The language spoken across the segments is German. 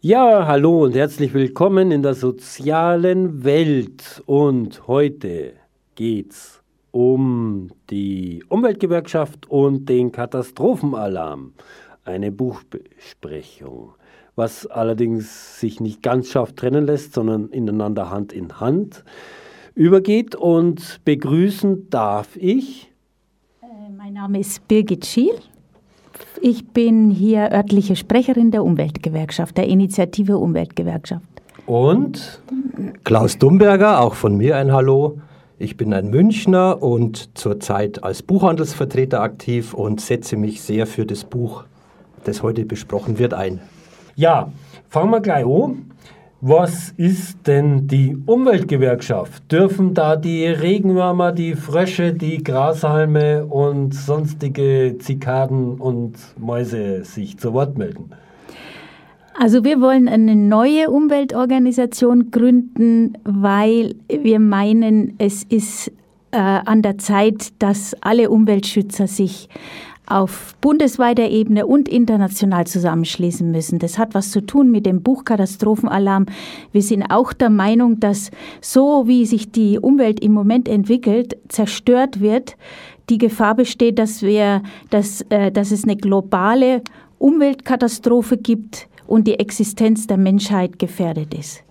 Ja, hallo und herzlich willkommen in der sozialen Welt. Und heute geht's um die Umweltgewerkschaft und den Katastrophenalarm. Eine Buchbesprechung, was allerdings sich nicht ganz scharf trennen lässt, sondern ineinander Hand in Hand übergeht. Und begrüßen darf ich. Äh, mein Name ist Birgit Schiel. Ich bin hier örtliche Sprecherin der Umweltgewerkschaft, der Initiative Umweltgewerkschaft. Und Klaus Dumberger, auch von mir ein Hallo. Ich bin ein Münchner und zurzeit als Buchhandelsvertreter aktiv und setze mich sehr für das Buch, das heute besprochen wird, ein. Ja, fangen wir gleich an. Was ist denn die Umweltgewerkschaft? Dürfen da die Regenwürmer, die Frösche, die Grashalme und sonstige Zikaden und Mäuse sich zu Wort melden? Also wir wollen eine neue Umweltorganisation gründen, weil wir meinen, es ist äh, an der Zeit, dass alle Umweltschützer sich auf bundesweiter Ebene und international zusammenschließen müssen. Das hat was zu tun mit dem Buch Katastrophenalarm. Wir sind auch der Meinung, dass so wie sich die Umwelt im Moment entwickelt, zerstört wird, die Gefahr besteht, dass wir, dass, äh, dass es eine globale Umweltkatastrophe gibt und die Existenz der Menschheit gefährdet ist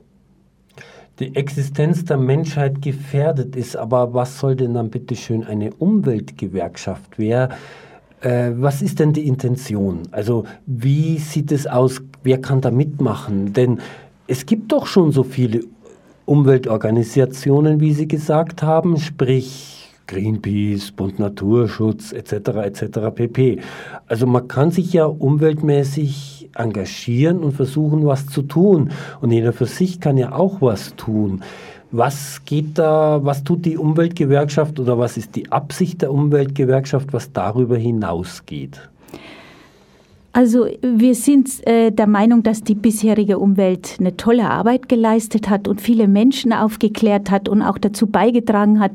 die Existenz der Menschheit gefährdet ist. Aber was soll denn dann bitte schön eine Umweltgewerkschaft? Wer äh, was ist denn die Intention? Also wie sieht es aus? Wer kann da mitmachen? Denn es gibt doch schon so viele Umweltorganisationen, wie Sie gesagt haben, sprich Greenpeace, Bund Naturschutz etc. etc. pp. Also man kann sich ja umweltmäßig engagieren und versuchen, was zu tun. Und jeder für sich kann ja auch was tun. Was geht da, was tut die Umweltgewerkschaft oder was ist die Absicht der Umweltgewerkschaft, was darüber hinausgeht? Also wir sind äh, der Meinung, dass die bisherige Umwelt eine tolle Arbeit geleistet hat und viele Menschen aufgeklärt hat und auch dazu beigetragen hat,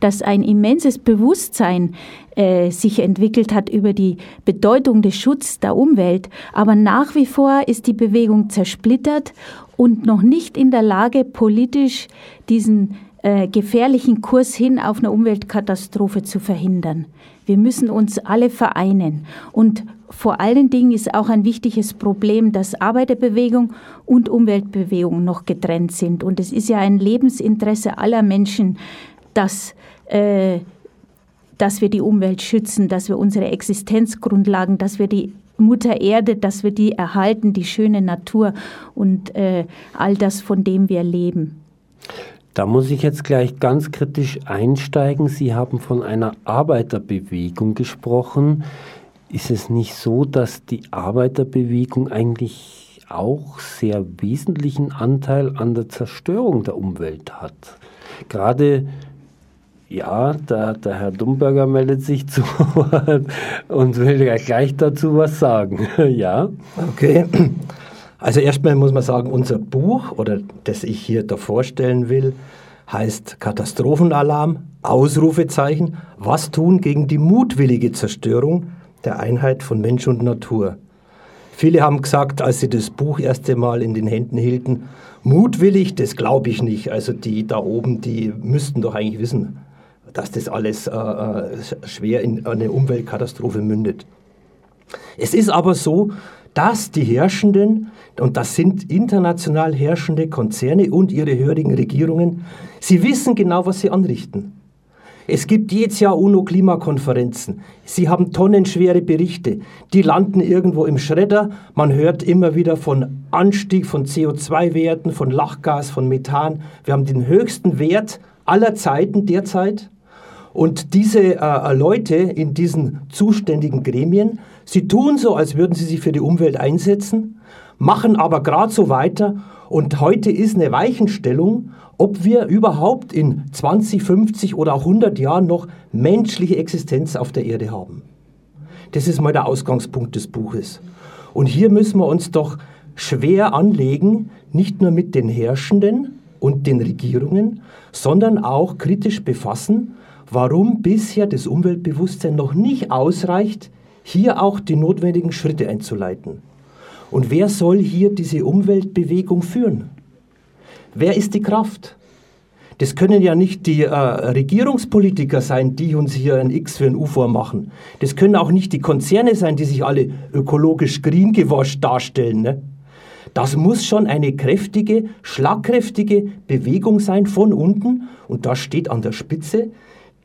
dass ein immenses Bewusstsein äh, sich entwickelt hat über die Bedeutung des Schutzes der Umwelt. Aber nach wie vor ist die Bewegung zersplittert und noch nicht in der Lage, politisch diesen äh, gefährlichen Kurs hin auf eine Umweltkatastrophe zu verhindern. Wir müssen uns alle vereinen. Und vor allen Dingen ist auch ein wichtiges Problem, dass Arbeiterbewegung und Umweltbewegung noch getrennt sind. Und es ist ja ein Lebensinteresse aller Menschen, dass, äh, dass wir die Umwelt schützen, dass wir unsere Existenzgrundlagen, dass wir die Mutter Erde, dass wir die erhalten, die schöne Natur und äh, all das, von dem wir leben. Da muss ich jetzt gleich ganz kritisch einsteigen. Sie haben von einer Arbeiterbewegung gesprochen. Ist es nicht so, dass die Arbeiterbewegung eigentlich auch sehr wesentlichen Anteil an der Zerstörung der Umwelt hat? Gerade ja, der, der Herr Dumberger meldet sich zu und will ja gleich dazu was sagen. ja. Okay. Also erstmal muss man sagen, unser Buch oder das ich hier da vorstellen will, heißt Katastrophenalarm, Ausrufezeichen, was tun gegen die mutwillige Zerstörung der Einheit von Mensch und Natur. Viele haben gesagt, als sie das Buch erste Mal in den Händen hielten, mutwillig, das glaube ich nicht. Also die da oben, die müssten doch eigentlich wissen, dass das alles äh, äh, schwer in eine Umweltkatastrophe mündet. Es ist aber so, dass die Herrschenden, und das sind international herrschende Konzerne und ihre hörigen Regierungen, sie wissen genau, was sie anrichten. Es gibt jedes Jahr UNO-Klimakonferenzen. Sie haben tonnenschwere Berichte. Die landen irgendwo im Schredder. Man hört immer wieder von Anstieg von CO2-Werten, von Lachgas, von Methan. Wir haben den höchsten Wert aller Zeiten derzeit. Und diese äh, Leute in diesen zuständigen Gremien, sie tun so, als würden sie sich für die Umwelt einsetzen, machen aber gerade so weiter. Und heute ist eine Weichenstellung, ob wir überhaupt in 20, 50 oder auch 100 Jahren noch menschliche Existenz auf der Erde haben. Das ist mal der Ausgangspunkt des Buches. Und hier müssen wir uns doch schwer anlegen, nicht nur mit den Herrschenden und den Regierungen, sondern auch kritisch befassen, warum bisher das Umweltbewusstsein noch nicht ausreicht, hier auch die notwendigen Schritte einzuleiten. Und wer soll hier diese Umweltbewegung führen? Wer ist die Kraft? Das können ja nicht die äh, Regierungspolitiker sein, die uns hier ein X für ein U vormachen. Das können auch nicht die Konzerne sein, die sich alle ökologisch green gewascht darstellen. Ne? Das muss schon eine kräftige, schlagkräftige Bewegung sein von unten. Und da steht an der Spitze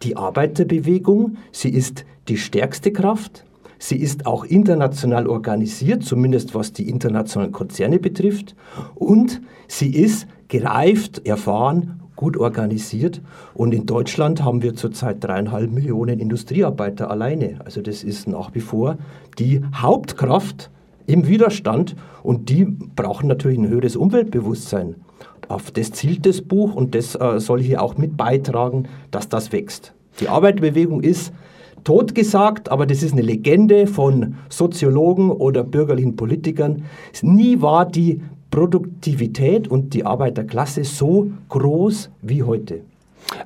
die Arbeiterbewegung. Sie ist die stärkste Kraft. Sie ist auch international organisiert, zumindest was die internationalen Konzerne betrifft. Und sie ist gereift, erfahren, gut organisiert. Und in Deutschland haben wir zurzeit dreieinhalb Millionen Industriearbeiter alleine. Also das ist nach wie vor die Hauptkraft im Widerstand und die brauchen natürlich ein höheres Umweltbewusstsein. Auf das zielt das Buch und das äh, soll hier auch mit beitragen, dass das wächst. Die Arbeiterbewegung ist totgesagt, aber das ist eine Legende von Soziologen oder bürgerlichen Politikern. Nie war die Produktivität und die Arbeiterklasse so groß wie heute.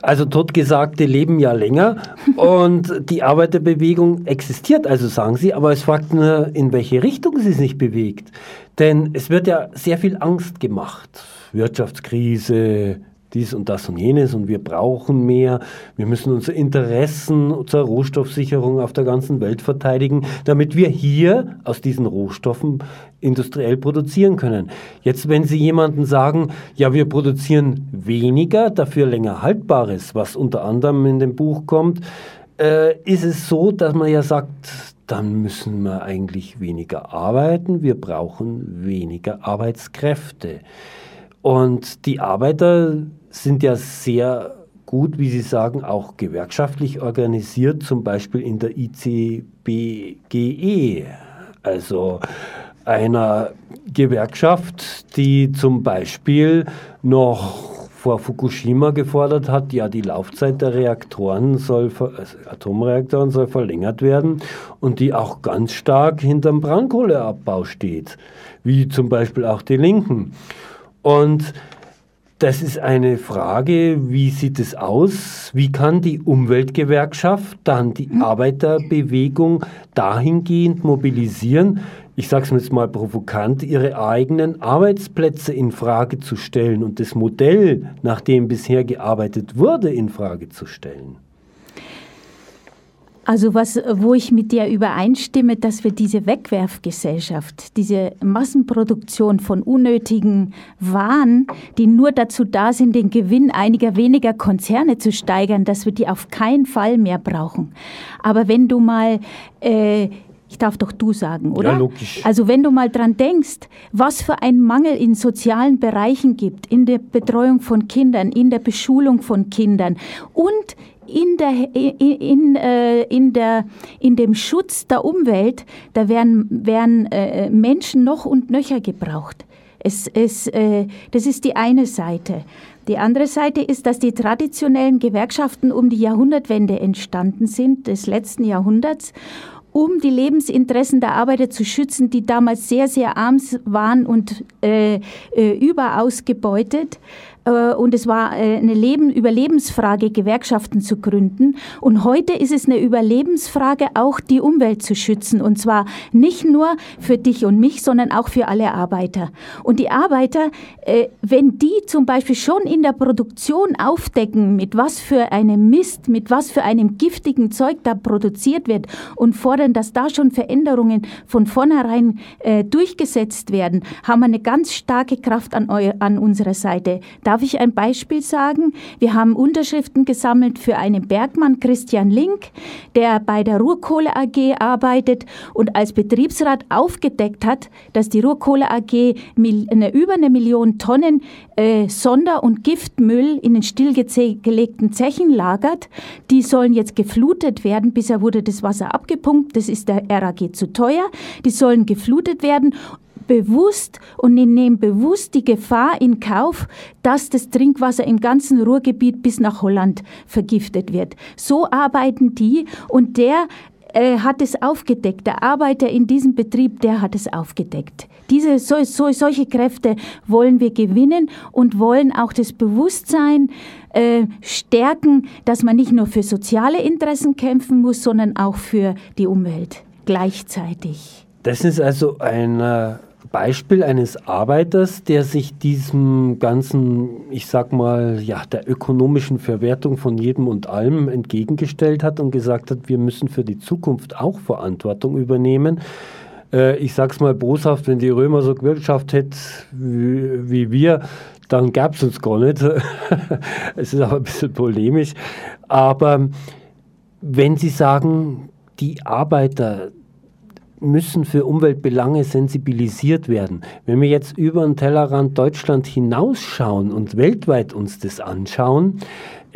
Also Totgesagte leben ja länger und die Arbeiterbewegung existiert, also sagen Sie, aber es fragt nur, in welche Richtung sie sich bewegt. Denn es wird ja sehr viel Angst gemacht. Wirtschaftskrise, dies und das und jenes und wir brauchen mehr. Wir müssen unsere Interessen zur Rohstoffsicherung auf der ganzen Welt verteidigen, damit wir hier aus diesen Rohstoffen industriell produzieren können. Jetzt, wenn Sie jemanden sagen, ja, wir produzieren weniger, dafür länger Haltbares, was unter anderem in dem Buch kommt, äh, ist es so, dass man ja sagt, dann müssen wir eigentlich weniger arbeiten, wir brauchen weniger Arbeitskräfte. Und die Arbeiter sind ja sehr gut, wie Sie sagen, auch gewerkschaftlich organisiert, zum Beispiel in der ICBGE, also einer Gewerkschaft, die zum Beispiel noch vor Fukushima gefordert hat, ja, die Laufzeit der Reaktoren soll, also Atomreaktoren soll verlängert werden und die auch ganz stark hinterm Braunkohleabbau steht, wie zum Beispiel auch die Linken. Und das ist eine Frage, wie sieht es aus? Wie kann die Umweltgewerkschaft dann die hm? Arbeiterbewegung dahingehend mobilisieren, ich sage es jetzt mal provokant, ihre eigenen Arbeitsplätze in Frage zu stellen und das Modell, nach dem bisher gearbeitet wurde, in Frage zu stellen? Also was, wo ich mit dir übereinstimme, dass wir diese Wegwerfgesellschaft, diese Massenproduktion von unnötigen Waren, die nur dazu da sind, den Gewinn einiger weniger Konzerne zu steigern, dass wir die auf keinen Fall mehr brauchen. Aber wenn du mal äh, ich darf doch du sagen, oder? Ja, logisch. Also wenn du mal dran denkst, was für ein Mangel in sozialen Bereichen gibt, in der Betreuung von Kindern, in der Beschulung von Kindern und in, der, in, in, äh, in, der, in dem Schutz der Umwelt, da werden, werden äh, Menschen noch und nöcher gebraucht. Es, es, äh, das ist die eine Seite. Die andere Seite ist, dass die traditionellen Gewerkschaften um die Jahrhundertwende entstanden sind, des letzten Jahrhunderts um die Lebensinteressen der Arbeiter zu schützen, die damals sehr, sehr arm waren und äh, äh, überausgebeutet. Äh, und es war äh, eine Leben, Überlebensfrage, Gewerkschaften zu gründen. Und heute ist es eine Überlebensfrage, auch die Umwelt zu schützen. Und zwar nicht nur für dich und mich, sondern auch für alle Arbeiter. Und die Arbeiter, äh, wenn die zum Beispiel schon in der Produktion aufdecken, mit was für einem Mist, mit was für einem giftigen Zeug da produziert wird und fordern, dass da schon Veränderungen von vornherein durchgesetzt werden, haben wir eine ganz starke Kraft an, an unserer Seite. Da Darf ich ein Beispiel sagen? Wir haben Unterschriften gesammelt für einen Bergmann, Christian Link, der bei der Ruhrkohle AG arbeitet und als Betriebsrat aufgedeckt hat, dass die Ruhrkohle AG eine, über eine Million Tonnen äh, Sonder- und Giftmüll in den stillgelegten Zechen lagert. Die sollen jetzt geflutet werden. Bisher wurde das Wasser abgepumpt. Das ist der RAG zu teuer. Die sollen geflutet werden bewusst und die nehmen bewusst die Gefahr in Kauf, dass das Trinkwasser im ganzen Ruhrgebiet bis nach Holland vergiftet wird. So arbeiten die und der äh, hat es aufgedeckt. Der Arbeiter in diesem Betrieb, der hat es aufgedeckt. Diese, so, so, solche Kräfte wollen wir gewinnen und wollen auch das Bewusstsein äh, stärken, dass man nicht nur für soziale Interessen kämpfen muss, sondern auch für die Umwelt gleichzeitig. Das ist also ein Beispiel eines Arbeiters, der sich diesem ganzen, ich sag mal, ja, der ökonomischen Verwertung von jedem und allem entgegengestellt hat und gesagt hat, wir müssen für die Zukunft auch Verantwortung übernehmen. Äh, ich sag's mal boshaft, wenn die Römer so gewirtschaftet hätten wie, wie wir, dann gab es uns gar nicht. es ist aber ein bisschen polemisch. Aber wenn Sie sagen, die Arbeiter müssen für Umweltbelange sensibilisiert werden. Wenn wir jetzt über den Tellerrand Deutschland hinausschauen und weltweit uns das anschauen,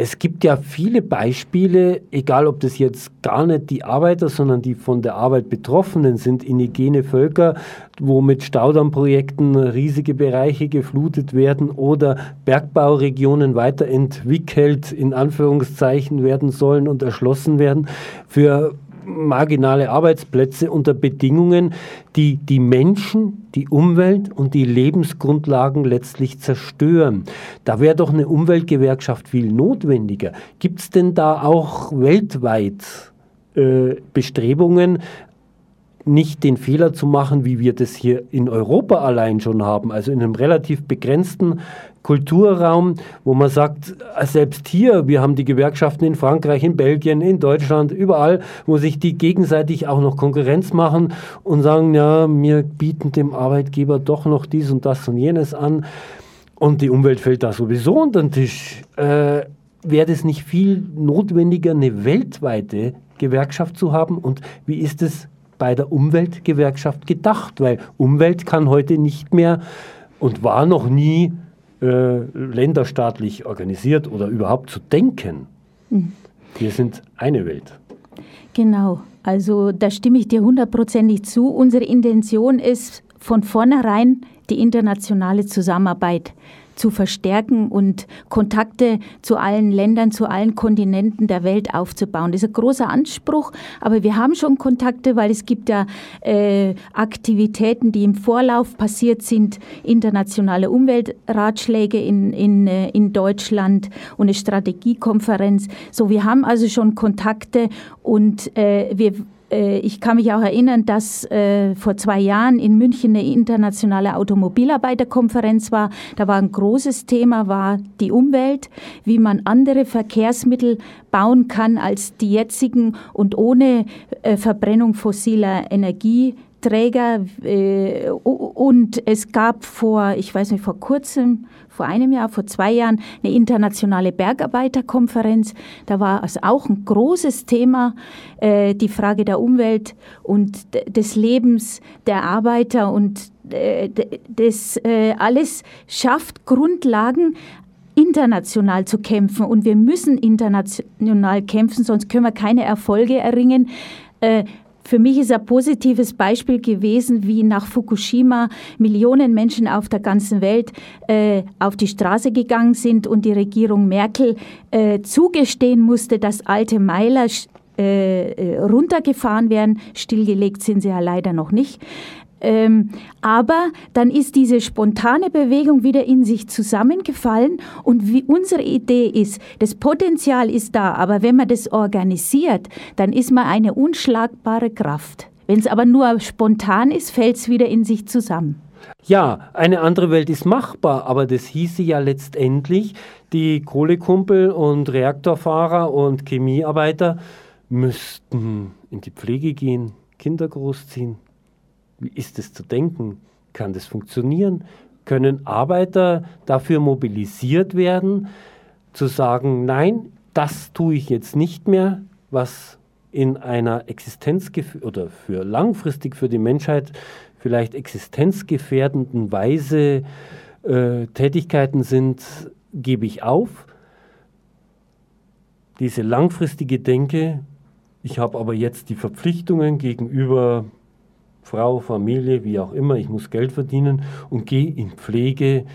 es gibt ja viele Beispiele, egal ob das jetzt gar nicht die Arbeiter, sondern die von der Arbeit Betroffenen sind, indigene Völker, wo mit Staudammprojekten riesige Bereiche geflutet werden oder Bergbauregionen weiterentwickelt, in Anführungszeichen, werden sollen und erschlossen werden. Für marginale Arbeitsplätze unter Bedingungen, die die Menschen, die Umwelt und die Lebensgrundlagen letztlich zerstören. Da wäre doch eine Umweltgewerkschaft viel notwendiger. Gibt es denn da auch weltweit äh, Bestrebungen, nicht den Fehler zu machen, wie wir das hier in Europa allein schon haben, also in einem relativ begrenzten Kulturraum, wo man sagt, selbst hier, wir haben die Gewerkschaften in Frankreich, in Belgien, in Deutschland, überall, wo sich die gegenseitig auch noch Konkurrenz machen und sagen, ja, wir bieten dem Arbeitgeber doch noch dies und das und jenes an und die Umwelt fällt da sowieso unter den Tisch. Äh, Wäre das nicht viel notwendiger, eine weltweite Gewerkschaft zu haben? Und wie ist es bei der Umweltgewerkschaft gedacht? Weil Umwelt kann heute nicht mehr und war noch nie äh, länderstaatlich organisiert oder überhaupt zu denken. Mhm. Wir sind eine Welt. Genau, also da stimme ich dir hundertprozentig zu. Unsere Intention ist von vornherein die internationale Zusammenarbeit zu verstärken und Kontakte zu allen Ländern, zu allen Kontinenten der Welt aufzubauen. Das ist ein großer Anspruch, aber wir haben schon Kontakte, weil es gibt ja äh, Aktivitäten, die im Vorlauf passiert sind, internationale Umweltratschläge in, in, äh, in Deutschland und eine Strategiekonferenz. So, wir haben also schon Kontakte und äh, wir ich kann mich auch erinnern, dass äh, vor zwei Jahren in München eine internationale Automobilarbeiterkonferenz war. Da war ein großes Thema, war die Umwelt, wie man andere Verkehrsmittel bauen kann als die jetzigen und ohne äh, Verbrennung fossiler Energie Träger äh, und es gab vor, ich weiß nicht, vor kurzem, vor einem Jahr, vor zwei Jahren eine internationale Bergarbeiterkonferenz. Da war es auch ein großes Thema, äh, die Frage der Umwelt und des Lebens der Arbeiter und äh, das äh, alles schafft Grundlagen, international zu kämpfen. Und wir müssen international kämpfen, sonst können wir keine Erfolge erringen. Äh, für mich ist ein positives Beispiel gewesen, wie nach Fukushima Millionen Menschen auf der ganzen Welt äh, auf die Straße gegangen sind und die Regierung Merkel äh, zugestehen musste, dass alte Meiler äh, äh runtergefahren werden. Stillgelegt sind sie ja leider noch nicht. Ähm, aber dann ist diese spontane Bewegung wieder in sich zusammengefallen und wie unsere Idee ist, das Potenzial ist da, aber wenn man das organisiert, dann ist man eine unschlagbare Kraft. Wenn es aber nur spontan ist, fällt es wieder in sich zusammen. Ja, eine andere Welt ist machbar, aber das hieße ja letztendlich, die Kohlekumpel und Reaktorfahrer und Chemiearbeiter müssten in die Pflege gehen, Kinder großziehen. Wie ist es zu denken? Kann das funktionieren? Können Arbeiter dafür mobilisiert werden, zu sagen, nein, das tue ich jetzt nicht mehr, was in einer Existenz oder für langfristig für die Menschheit vielleicht existenzgefährdenden Weise äh, Tätigkeiten sind, gebe ich auf. Diese langfristige Denke, ich habe aber jetzt die Verpflichtungen gegenüber Frau, Familie, wie auch immer, ich muss Geld verdienen und gehe in Pflege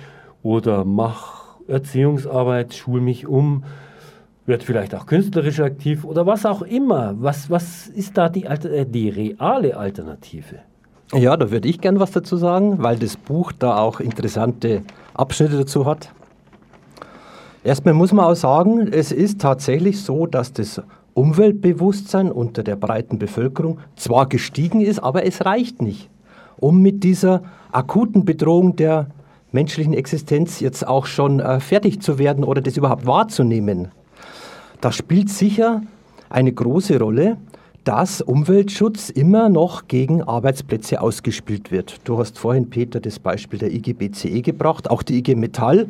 oder mache Erziehungsarbeit, schule mich um, werde vielleicht auch künstlerisch aktiv oder was auch immer. Was, was ist da die, äh, die reale Alternative? Ja, da würde ich gern was dazu sagen, weil das Buch da auch interessante Abschnitte dazu hat. Erstmal muss man auch sagen, es ist tatsächlich so, dass das Umweltbewusstsein unter der breiten Bevölkerung zwar gestiegen ist, aber es reicht nicht. um mit dieser akuten Bedrohung der menschlichen Existenz jetzt auch schon äh, fertig zu werden oder das überhaupt wahrzunehmen. Da spielt sicher eine große Rolle, dass Umweltschutz immer noch gegen Arbeitsplätze ausgespielt wird. Du hast vorhin, Peter, das Beispiel der IG BCE gebracht. Auch die IG Metall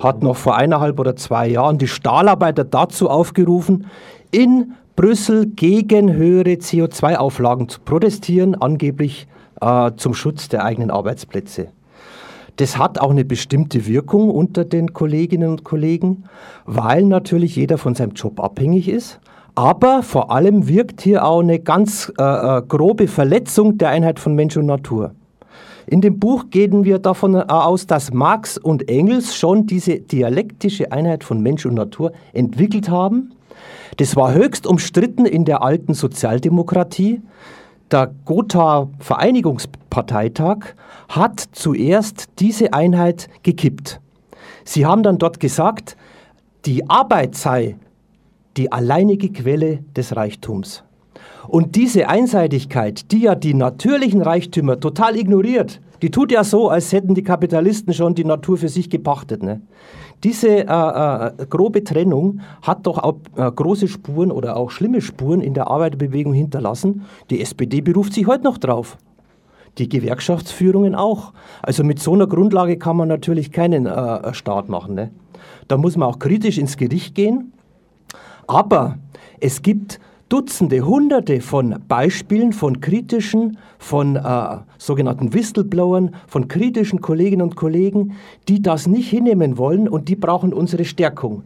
hat noch vor eineinhalb oder zwei Jahren die Stahlarbeiter dazu aufgerufen, in Brüssel gegen höhere CO2-Auflagen zu protestieren, angeblich äh, zum Schutz der eigenen Arbeitsplätze. Das hat auch eine bestimmte Wirkung unter den Kolleginnen und Kollegen, weil natürlich jeder von seinem Job abhängig ist. Aber vor allem wirkt hier auch eine ganz äh, äh, grobe Verletzung der Einheit von Mensch und Natur. In dem Buch gehen wir davon aus, dass Marx und Engels schon diese dialektische Einheit von Mensch und Natur entwickelt haben. Das war höchst umstritten in der alten Sozialdemokratie. Der Gotha Vereinigungsparteitag hat zuerst diese Einheit gekippt. Sie haben dann dort gesagt, die Arbeit sei die alleinige Quelle des Reichtums. Und diese Einseitigkeit, die ja die natürlichen Reichtümer total ignoriert, die tut ja so, als hätten die Kapitalisten schon die Natur für sich gepachtet. Ne? Diese äh, äh, grobe Trennung hat doch auch äh, große Spuren oder auch schlimme Spuren in der Arbeiterbewegung hinterlassen. Die SPD beruft sich heute noch drauf. Die Gewerkschaftsführungen auch. Also mit so einer Grundlage kann man natürlich keinen äh, Staat machen. Ne? Da muss man auch kritisch ins Gericht gehen. Aber es gibt Dutzende, Hunderte von Beispielen von kritischen, von äh, sogenannten Whistleblowern, von kritischen Kolleginnen und Kollegen, die das nicht hinnehmen wollen und die brauchen unsere Stärkung.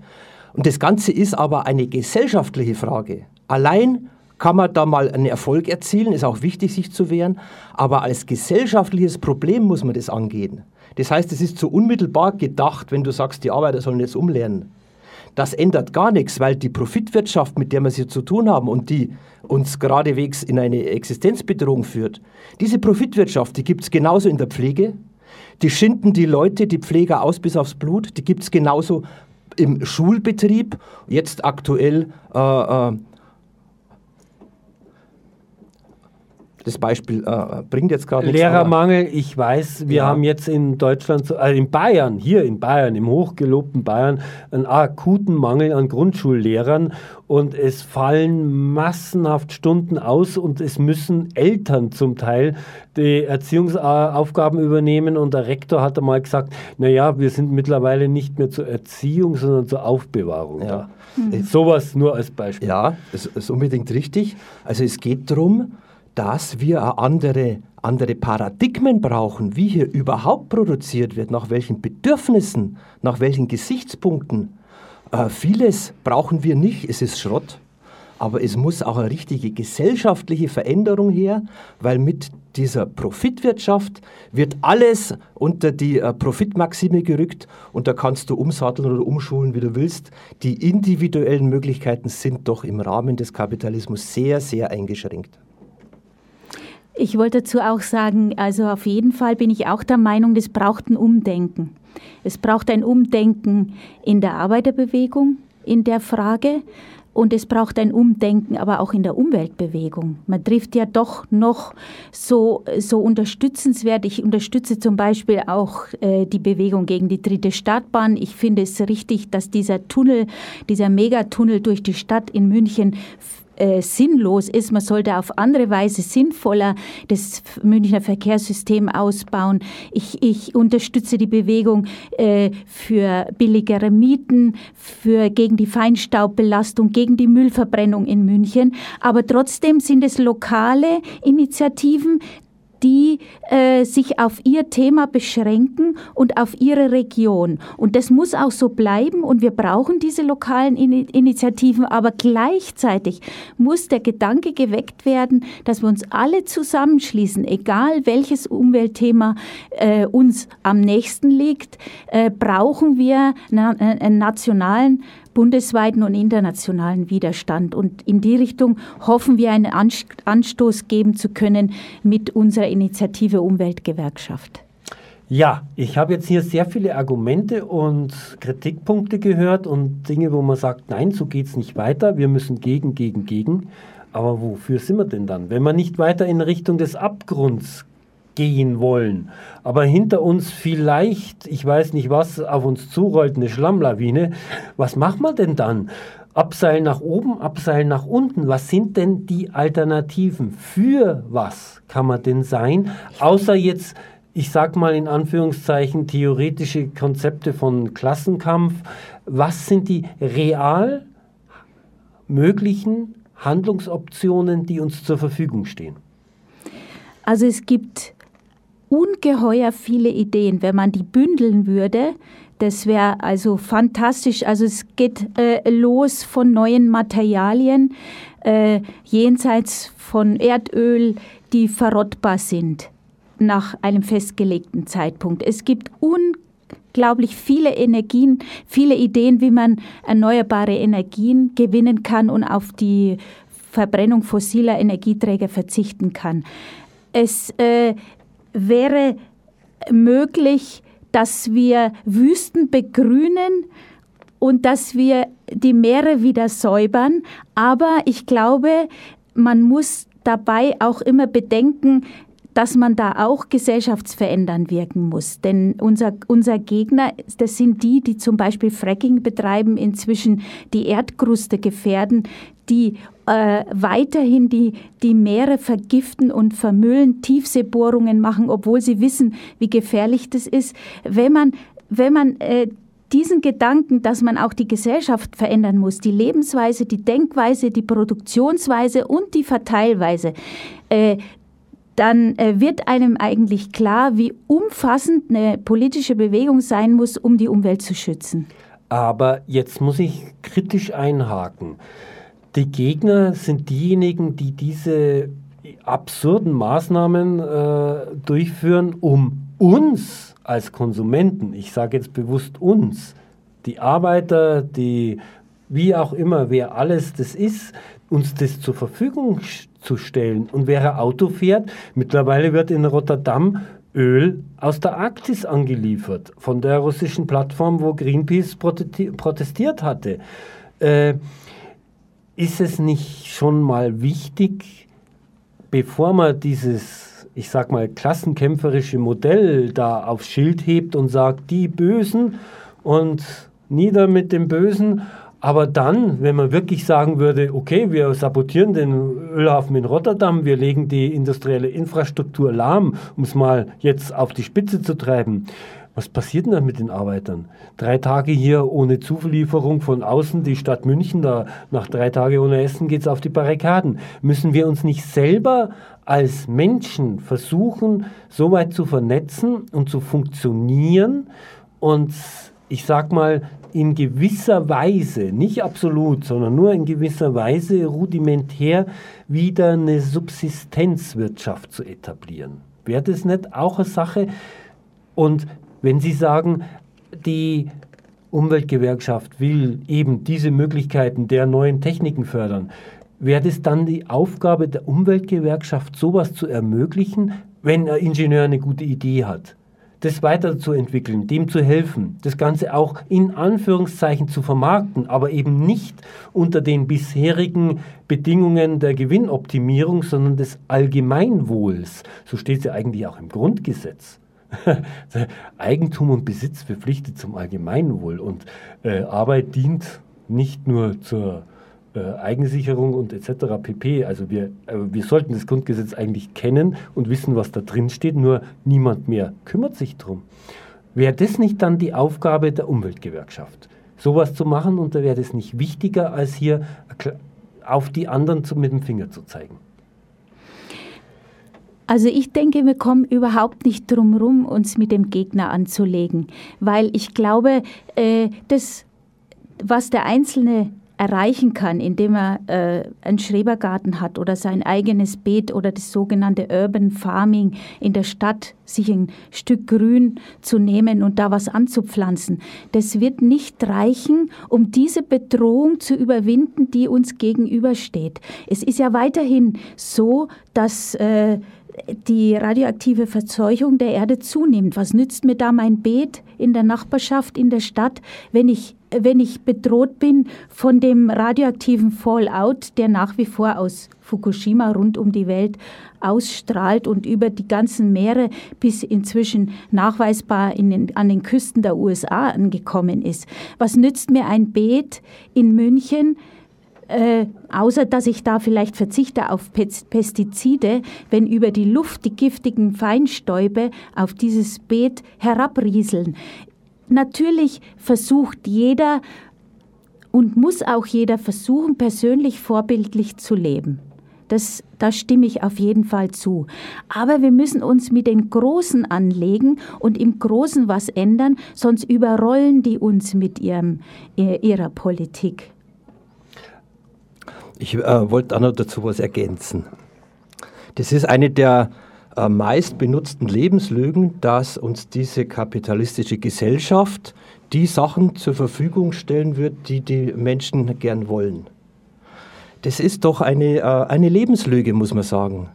Und das Ganze ist aber eine gesellschaftliche Frage. Allein kann man da mal einen Erfolg erzielen, ist auch wichtig, sich zu wehren, aber als gesellschaftliches Problem muss man das angehen. Das heißt, es ist zu unmittelbar gedacht, wenn du sagst, die Arbeiter sollen jetzt umlernen. Das ändert gar nichts, weil die Profitwirtschaft, mit der wir es hier zu tun haben und die uns geradewegs in eine Existenzbedrohung führt, diese Profitwirtschaft, die gibt es genauso in der Pflege. Die schinden die Leute, die Pfleger aus bis aufs Blut. Die gibt es genauso im Schulbetrieb. Jetzt aktuell äh, äh, das Beispiel äh, bringt jetzt gerade Lehrermangel, ich weiß, wir ja. haben jetzt in Deutschland, also in Bayern, hier in Bayern, im hochgelobten Bayern, einen akuten Mangel an Grundschullehrern und es fallen massenhaft Stunden aus und es müssen Eltern zum Teil die Erziehungsaufgaben übernehmen und der Rektor hat einmal gesagt, naja, wir sind mittlerweile nicht mehr zur Erziehung, sondern zur Aufbewahrung ja. da. Mhm. Sowas nur als Beispiel. Ja, das ist unbedingt richtig. Also es geht darum, dass wir andere, andere Paradigmen brauchen, wie hier überhaupt produziert wird, nach welchen Bedürfnissen, nach welchen Gesichtspunkten. Äh, vieles brauchen wir nicht, es ist Schrott, aber es muss auch eine richtige gesellschaftliche Veränderung her, weil mit dieser Profitwirtschaft wird alles unter die äh, Profitmaxime gerückt und da kannst du umsatteln oder umschulen, wie du willst. Die individuellen Möglichkeiten sind doch im Rahmen des Kapitalismus sehr, sehr eingeschränkt. Ich wollte dazu auch sagen, also auf jeden Fall bin ich auch der Meinung, es braucht ein Umdenken. Es braucht ein Umdenken in der Arbeiterbewegung in der Frage und es braucht ein Umdenken aber auch in der Umweltbewegung. Man trifft ja doch noch so, so unterstützenswert. Ich unterstütze zum Beispiel auch äh, die Bewegung gegen die dritte Stadtbahn. Ich finde es richtig, dass dieser Tunnel, dieser Megatunnel durch die Stadt in München äh, sinnlos ist. Man sollte auf andere Weise sinnvoller das Münchner Verkehrssystem ausbauen. Ich, ich unterstütze die Bewegung äh, für billigere Mieten, für, gegen die Feinstaubbelastung, gegen die Müllverbrennung in München. Aber trotzdem sind es lokale Initiativen, die äh, sich auf ihr Thema beschränken und auf ihre Region. Und das muss auch so bleiben und wir brauchen diese lokalen In Initiativen, aber gleichzeitig muss der Gedanke geweckt werden, dass wir uns alle zusammenschließen, egal welches Umweltthema äh, uns am nächsten liegt, äh, brauchen wir na äh, einen nationalen bundesweiten und internationalen Widerstand. Und in die Richtung hoffen wir, einen Anstoß geben zu können mit unserer Initiative Umweltgewerkschaft. Ja, ich habe jetzt hier sehr viele Argumente und Kritikpunkte gehört und Dinge, wo man sagt, nein, so geht es nicht weiter, wir müssen gegen, gegen, gegen. Aber wofür sind wir denn dann? Wenn wir nicht weiter in Richtung des Abgrunds gehen wollen, aber hinter uns vielleicht, ich weiß nicht was, auf uns zurollt, eine Schlammlawine, was macht man denn dann? Abseil nach oben, Abseil nach unten. Was sind denn die Alternativen? Für was kann man denn sein? Außer jetzt, ich sag mal in Anführungszeichen, theoretische Konzepte von Klassenkampf. Was sind die real möglichen Handlungsoptionen, die uns zur Verfügung stehen? Also es gibt ungeheuer viele Ideen. Wenn man die bündeln würde, das wäre also fantastisch. Also es geht äh, los von neuen Materialien äh, jenseits von Erdöl, die verrottbar sind nach einem festgelegten Zeitpunkt. Es gibt unglaublich viele Energien, viele Ideen, wie man erneuerbare Energien gewinnen kann und auf die Verbrennung fossiler Energieträger verzichten kann. Es äh, wäre möglich, dass wir Wüsten begrünen und dass wir die Meere wieder säubern. Aber ich glaube, man muss dabei auch immer bedenken, dass man da auch gesellschaftsverändernd wirken muss. Denn unser, unser Gegner, das sind die, die zum Beispiel Fracking betreiben, inzwischen die Erdkruste gefährden, die äh, weiterhin die, die Meere vergiften und vermüllen, Tiefseebohrungen machen, obwohl sie wissen, wie gefährlich das ist. Wenn man, wenn man äh, diesen Gedanken, dass man auch die Gesellschaft verändern muss, die Lebensweise, die Denkweise, die Produktionsweise und die Verteilweise, äh, dann äh, wird einem eigentlich klar, wie umfassend eine politische Bewegung sein muss, um die Umwelt zu schützen. Aber jetzt muss ich kritisch einhaken. Die Gegner sind diejenigen, die diese absurden Maßnahmen äh, durchführen, um uns als Konsumenten, ich sage jetzt bewusst uns, die Arbeiter, die wie auch immer, wer alles das ist, uns das zur Verfügung zu stellen. Und wer ein Auto fährt, mittlerweile wird in Rotterdam Öl aus der Arktis angeliefert, von der russischen Plattform, wo Greenpeace protestiert hatte. Äh, ist es nicht schon mal wichtig, bevor man dieses, ich sag mal, klassenkämpferische Modell da aufs Schild hebt und sagt, die Bösen und nieder mit dem Bösen, aber dann, wenn man wirklich sagen würde, okay, wir sabotieren den Ölhafen in Rotterdam, wir legen die industrielle Infrastruktur lahm, um es mal jetzt auf die Spitze zu treiben, was passiert denn dann mit den Arbeitern? Drei Tage hier ohne Zulieferung von außen, die Stadt München, da nach drei Tagen ohne Essen geht es auf die Barrikaden. Müssen wir uns nicht selber als Menschen versuchen, so weit zu vernetzen und zu funktionieren und ich sag mal, in gewisser Weise, nicht absolut, sondern nur in gewisser Weise rudimentär wieder eine Subsistenzwirtschaft zu etablieren. Wäre das nicht auch eine Sache? Und wenn Sie sagen, die Umweltgewerkschaft will eben diese Möglichkeiten der neuen Techniken fördern, wäre das dann die Aufgabe der Umweltgewerkschaft, sowas zu ermöglichen, wenn ein Ingenieur eine gute Idee hat? Das weiterzuentwickeln, dem zu helfen, das Ganze auch in Anführungszeichen zu vermarkten, aber eben nicht unter den bisherigen Bedingungen der Gewinnoptimierung, sondern des Allgemeinwohls. So steht es ja eigentlich auch im Grundgesetz. Eigentum und Besitz verpflichtet zum Allgemeinwohl und äh, Arbeit dient nicht nur zur äh, Eigensicherung und etc. pp. Also wir, äh, wir sollten das Grundgesetz eigentlich kennen und wissen, was da drin steht, nur niemand mehr kümmert sich drum. Wäre das nicht dann die Aufgabe der Umweltgewerkschaft, sowas zu machen und da wäre das nicht wichtiger, als hier auf die anderen zu, mit dem Finger zu zeigen? Also ich denke, wir kommen überhaupt nicht drum herum, uns mit dem Gegner anzulegen, weil ich glaube, äh, das, was der Einzelne erreichen kann, indem er äh, einen Schrebergarten hat oder sein eigenes Beet oder das sogenannte Urban Farming in der Stadt, sich ein Stück Grün zu nehmen und da was anzupflanzen. Das wird nicht reichen, um diese Bedrohung zu überwinden, die uns gegenübersteht. Es ist ja weiterhin so, dass äh, die radioaktive Verzeugung der Erde zunimmt. Was nützt mir da mein Beet in der Nachbarschaft, in der Stadt, wenn ich, wenn ich bedroht bin von dem radioaktiven Fallout, der nach wie vor aus Fukushima rund um die Welt ausstrahlt und über die ganzen Meere bis inzwischen nachweisbar den, an den Küsten der USA angekommen ist. Was nützt mir ein Beet in München, äh, außer dass ich da vielleicht verzichte auf Pestizide, wenn über die Luft die giftigen Feinstäube auf dieses Beet herabrieseln. Natürlich versucht jeder und muss auch jeder versuchen, persönlich vorbildlich zu leben. Das, da stimme ich auf jeden Fall zu. Aber wir müssen uns mit den Großen anlegen und im Großen was ändern, sonst überrollen die uns mit ihrem, ihrer Politik. Ich äh, wollte auch noch dazu was ergänzen. Das ist eine der äh, meist benutzten Lebenslügen, dass uns diese kapitalistische Gesellschaft die Sachen zur Verfügung stellen wird, die die Menschen gern wollen. Das ist doch eine, äh, eine Lebenslüge, muss man sagen.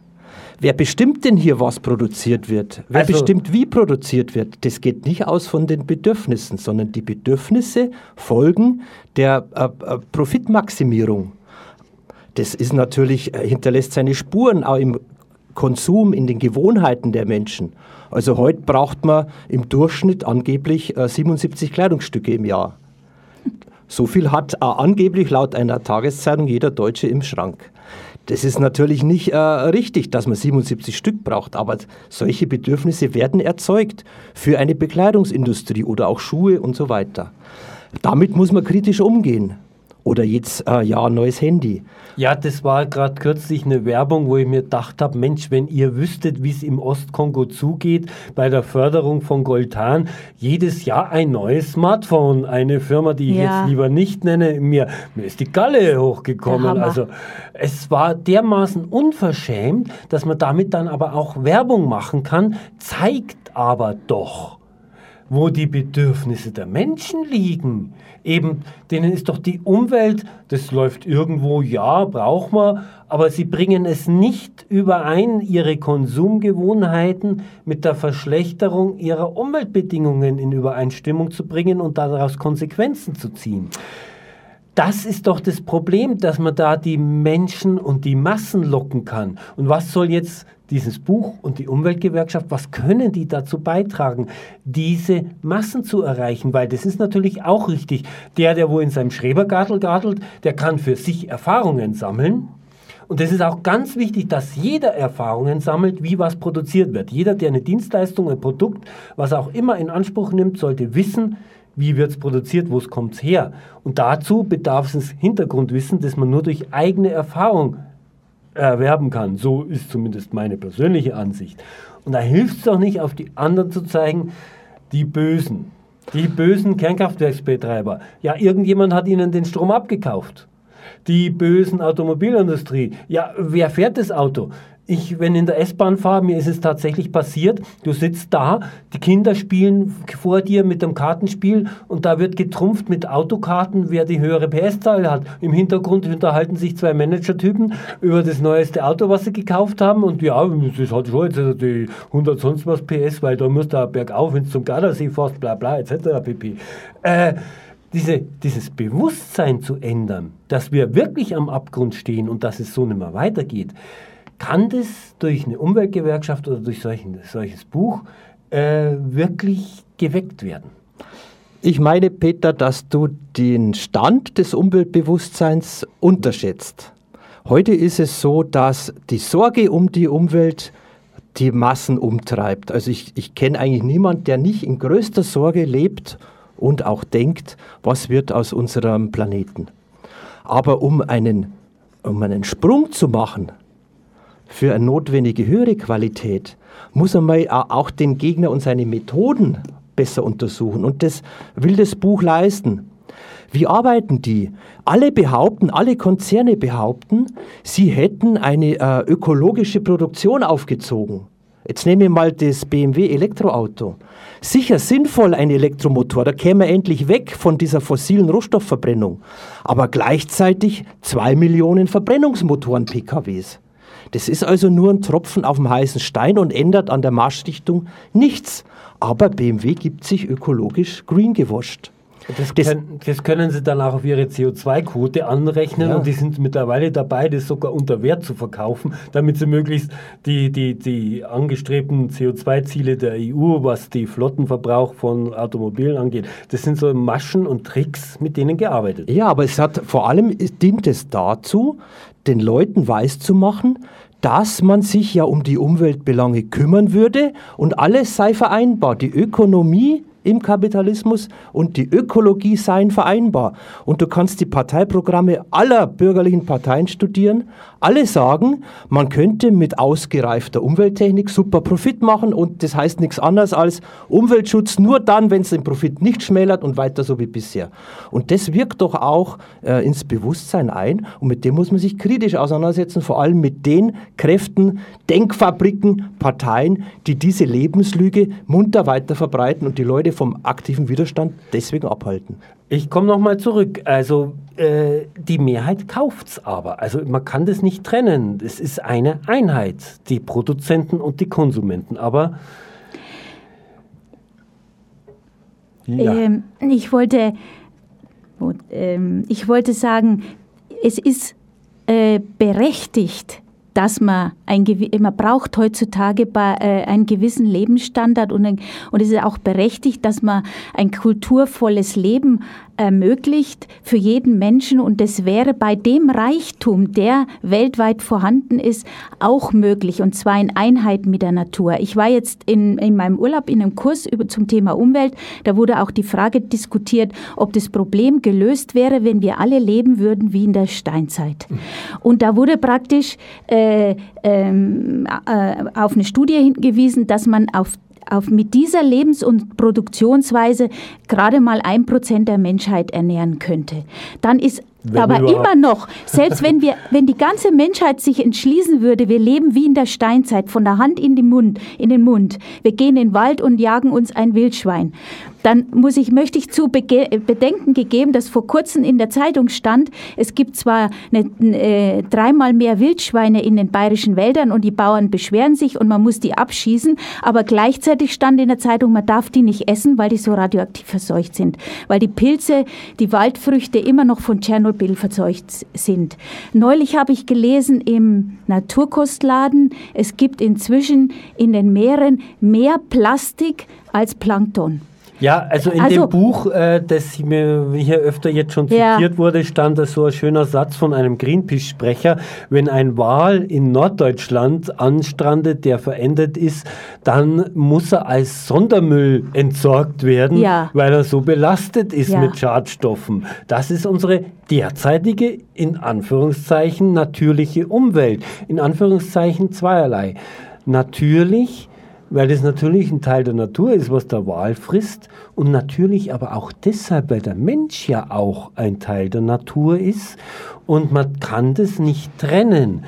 Wer bestimmt denn hier, was produziert wird? Wer also, bestimmt, wie produziert wird? Das geht nicht aus von den Bedürfnissen, sondern die Bedürfnisse folgen der äh, äh Profitmaximierung. Das ist natürlich, äh, hinterlässt seine Spuren auch im Konsum, in den Gewohnheiten der Menschen. Also heute braucht man im Durchschnitt angeblich 77 äh, Kleidungsstücke im Jahr. So viel hat äh, angeblich laut einer Tageszeitung jeder Deutsche im Schrank. Das ist natürlich nicht äh, richtig, dass man 77 Stück braucht, aber solche Bedürfnisse werden erzeugt für eine Bekleidungsindustrie oder auch Schuhe und so weiter. Damit muss man kritisch umgehen. Oder jetzt, äh, ja, ein neues Handy. Ja, das war gerade kürzlich eine Werbung, wo ich mir gedacht habe, Mensch, wenn ihr wüsstet, wie es im Ostkongo zugeht bei der Förderung von Goltan, jedes Jahr ein neues Smartphone. Eine Firma, die ich ja. jetzt lieber nicht nenne, mir, mir ist die Galle hochgekommen. Also es war dermaßen unverschämt, dass man damit dann aber auch Werbung machen kann, zeigt aber doch, wo die Bedürfnisse der Menschen liegen eben, denen ist doch die Umwelt, das läuft irgendwo, ja, braucht man, aber sie bringen es nicht überein, ihre Konsumgewohnheiten mit der Verschlechterung ihrer Umweltbedingungen in Übereinstimmung zu bringen und daraus Konsequenzen zu ziehen. Das ist doch das Problem, dass man da die Menschen und die Massen locken kann. Und was soll jetzt dieses Buch und die Umweltgewerkschaft, was können die dazu beitragen, diese Massen zu erreichen? Weil das ist natürlich auch richtig. Der, der wo in seinem Schrebergartel gartelt, der kann für sich Erfahrungen sammeln. Und es ist auch ganz wichtig, dass jeder Erfahrungen sammelt, wie was produziert wird. Jeder, der eine Dienstleistung, ein Produkt, was auch immer in Anspruch nimmt, sollte wissen, wie wird es produziert, wo kommt es her. Und dazu bedarf es Hintergrundwissen, das man nur durch eigene Erfahrung erwerben kann. So ist zumindest meine persönliche Ansicht. Und da hilft es doch nicht, auf die anderen zu zeigen, die Bösen, die bösen Kernkraftwerksbetreiber. Ja, irgendjemand hat ihnen den Strom abgekauft. Die bösen Automobilindustrie. Ja, wer fährt das Auto? Ich, wenn in der S-Bahn fahre, mir ist es tatsächlich passiert, du sitzt da, die Kinder spielen vor dir mit dem Kartenspiel und da wird getrumpft mit Autokarten, wer die höhere PS-Zahl hat. Im Hintergrund unterhalten sich zwei Managertypen über das neueste Auto, was sie gekauft haben und ja, das hat schon jetzt die 100 sonst was PS, weil da musst du bergauf, wenn du zum Gardasee fährst, bla bla etc. pp. Äh, diese, dieses Bewusstsein zu ändern, dass wir wirklich am Abgrund stehen und dass es so nicht mehr weitergeht, kann das durch eine Umweltgewerkschaft oder durch solchen, solches Buch äh, wirklich geweckt werden? Ich meine, Peter, dass du den Stand des Umweltbewusstseins unterschätzt. Heute ist es so, dass die Sorge um die Umwelt die Massen umtreibt. Also ich, ich kenne eigentlich niemanden, der nicht in größter Sorge lebt und auch denkt, was wird aus unserem Planeten. Aber um einen, um einen Sprung zu machen, für eine notwendige höhere Qualität muss man mal auch den Gegner und seine Methoden besser untersuchen. Und das will das Buch leisten. Wie arbeiten die? Alle behaupten, alle Konzerne behaupten, sie hätten eine äh, ökologische Produktion aufgezogen. Jetzt nehmen wir mal das BMW Elektroauto. Sicher sinnvoll ein Elektromotor, da käme er endlich weg von dieser fossilen Rohstoffverbrennung. Aber gleichzeitig zwei Millionen Verbrennungsmotoren PKWs. Das ist also nur ein Tropfen auf dem heißen Stein und ändert an der Marschrichtung nichts. Aber BMW gibt sich ökologisch green gewascht. Das, das, können, das, können Sie dann auch auf Ihre CO2-Quote anrechnen ja. und die sind mittlerweile dabei, das sogar unter Wert zu verkaufen, damit sie möglichst die, die, die angestrebten CO2-Ziele der EU, was die Flottenverbrauch von Automobilen angeht, das sind so Maschen und Tricks, mit denen gearbeitet. Ja, aber es hat vor allem dient es dazu, den Leuten weiszumachen, dass man sich ja um die Umweltbelange kümmern würde und alles sei vereinbar. Die Ökonomie im Kapitalismus und die Ökologie seien vereinbar. Und du kannst die Parteiprogramme aller bürgerlichen Parteien studieren. Alle sagen, man könnte mit ausgereifter Umwelttechnik super Profit machen und das heißt nichts anderes als Umweltschutz nur dann, wenn es den Profit nicht schmälert und weiter so wie bisher. Und das wirkt doch auch äh, ins Bewusstsein ein und mit dem muss man sich kritisch auseinandersetzen, vor allem mit den Kräften, Denkfabriken, Parteien, die diese Lebenslüge munter weiter verbreiten und die Leute vom aktiven Widerstand deswegen abhalten. Ich komme nochmal zurück. Also äh, die Mehrheit kauft es aber. Also man kann das nicht trennen. Es ist eine Einheit, die Produzenten und die Konsumenten. Aber ja. ähm, ich wollte, ähm, ich wollte sagen, es ist äh, berechtigt, dass man ein, man braucht heutzutage bei, äh, einen gewissen Lebensstandard und, ein, und es ist auch berechtigt, dass man ein kulturvolles Leben ermöglicht für jeden Menschen und das wäre bei dem Reichtum, der weltweit vorhanden ist, auch möglich und zwar in Einheit mit der Natur. Ich war jetzt in, in meinem Urlaub in einem Kurs über, zum Thema Umwelt, da wurde auch die Frage diskutiert, ob das Problem gelöst wäre, wenn wir alle leben würden wie in der Steinzeit. Und da wurde praktisch äh, ähm, äh, auf eine Studie hingewiesen, dass man auf auf, mit dieser Lebens- und Produktionsweise gerade mal ein Prozent der Menschheit ernähren könnte. Dann ist wenn aber immer noch, selbst wenn wir, wenn die ganze Menschheit sich entschließen würde, wir leben wie in der Steinzeit, von der Hand in den Mund, in den Mund. Wir gehen in den Wald und jagen uns ein Wildschwein dann muss ich, möchte ich zu bedenken gegeben, dass vor kurzem in der Zeitung stand, es gibt zwar eine, äh, dreimal mehr Wildschweine in den bayerischen Wäldern und die Bauern beschweren sich und man muss die abschießen, aber gleichzeitig stand in der Zeitung, man darf die nicht essen, weil die so radioaktiv verseucht sind, weil die Pilze, die Waldfrüchte immer noch von Tschernobyl verseucht sind. Neulich habe ich gelesen im Naturkostladen, es gibt inzwischen in den Meeren mehr Plastik als Plankton. Ja, also in also, dem Buch, äh, das mir hier öfter jetzt schon zitiert ja. wurde, stand da so ein schöner Satz von einem Greenpeace-Sprecher, wenn ein Wal in Norddeutschland anstrandet, der verendet ist, dann muss er als Sondermüll entsorgt werden, ja. weil er so belastet ist ja. mit Schadstoffen. Das ist unsere derzeitige, in Anführungszeichen, natürliche Umwelt. In Anführungszeichen zweierlei. Natürlich weil das natürlich ein Teil der Natur ist, was der Wal frisst und natürlich aber auch deshalb, weil der Mensch ja auch ein Teil der Natur ist und man kann das nicht trennen.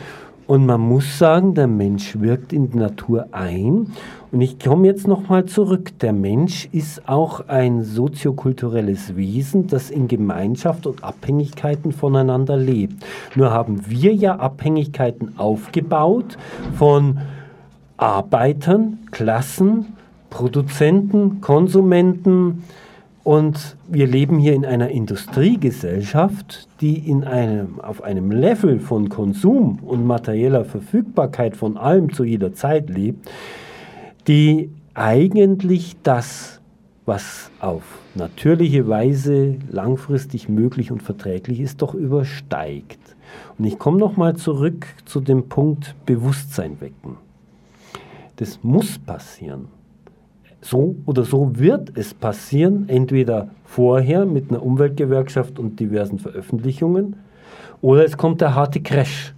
Und man muss sagen, der Mensch wirkt in die Natur ein. Und ich komme jetzt nochmal zurück. Der Mensch ist auch ein soziokulturelles Wesen, das in Gemeinschaft und Abhängigkeiten voneinander lebt. Nur haben wir ja Abhängigkeiten aufgebaut von Arbeitern, Klassen, Produzenten, Konsumenten und wir leben hier in einer Industriegesellschaft, die in einem, auf einem Level von Konsum und materieller Verfügbarkeit von allem zu jeder Zeit lebt, die eigentlich das, was auf natürliche Weise langfristig möglich und verträglich ist, doch übersteigt. Und ich komme nochmal zurück zu dem Punkt Bewusstsein wecken. Das muss passieren. So oder so wird es passieren, entweder vorher mit einer Umweltgewerkschaft und diversen Veröffentlichungen oder es kommt der harte Crash.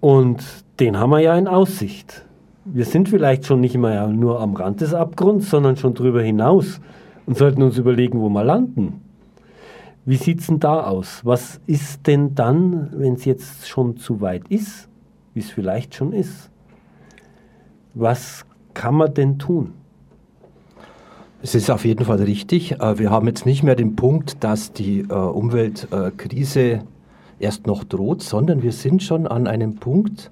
Und den haben wir ja in Aussicht. Wir sind vielleicht schon nicht mehr nur am Rand des Abgrunds, sondern schon darüber hinaus und sollten uns überlegen, wo wir landen. Wie sieht es denn da aus? Was ist denn dann, wenn es jetzt schon zu weit ist? Wie es vielleicht schon ist. Was kann man denn tun? Es ist auf jeden Fall richtig. Äh, wir haben jetzt nicht mehr den Punkt, dass die äh, Umweltkrise erst noch droht, sondern wir sind schon an einem Punkt,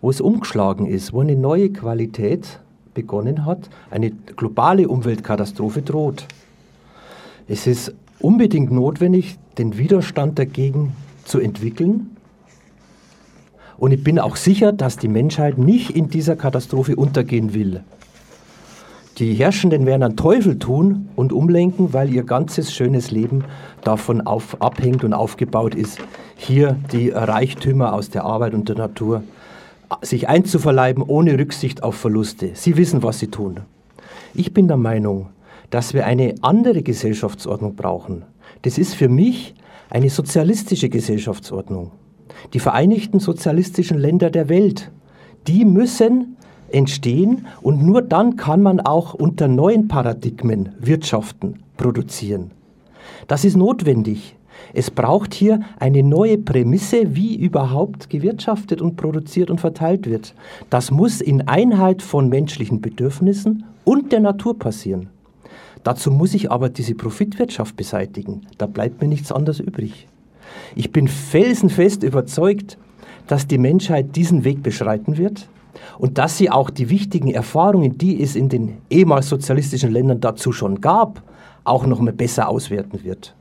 wo es umgeschlagen ist, wo eine neue Qualität begonnen hat, eine globale Umweltkatastrophe droht. Es ist unbedingt notwendig, den Widerstand dagegen zu entwickeln. Und ich bin auch sicher, dass die Menschheit nicht in dieser Katastrophe untergehen will. Die Herrschenden werden einen Teufel tun und umlenken, weil ihr ganzes schönes Leben davon auf, abhängt und aufgebaut ist, hier die Reichtümer aus der Arbeit und der Natur sich einzuverleiben ohne Rücksicht auf Verluste. Sie wissen, was sie tun. Ich bin der Meinung, dass wir eine andere Gesellschaftsordnung brauchen. Das ist für mich eine sozialistische Gesellschaftsordnung. Die Vereinigten Sozialistischen Länder der Welt, die müssen entstehen und nur dann kann man auch unter neuen Paradigmen wirtschaften, produzieren. Das ist notwendig. Es braucht hier eine neue Prämisse, wie überhaupt gewirtschaftet und produziert und verteilt wird. Das muss in Einheit von menschlichen Bedürfnissen und der Natur passieren. Dazu muss ich aber diese Profitwirtschaft beseitigen. Da bleibt mir nichts anderes übrig. Ich bin felsenfest überzeugt, dass die Menschheit diesen Weg beschreiten wird und dass sie auch die wichtigen Erfahrungen, die es in den ehemals sozialistischen Ländern dazu schon gab, auch noch mal besser auswerten wird.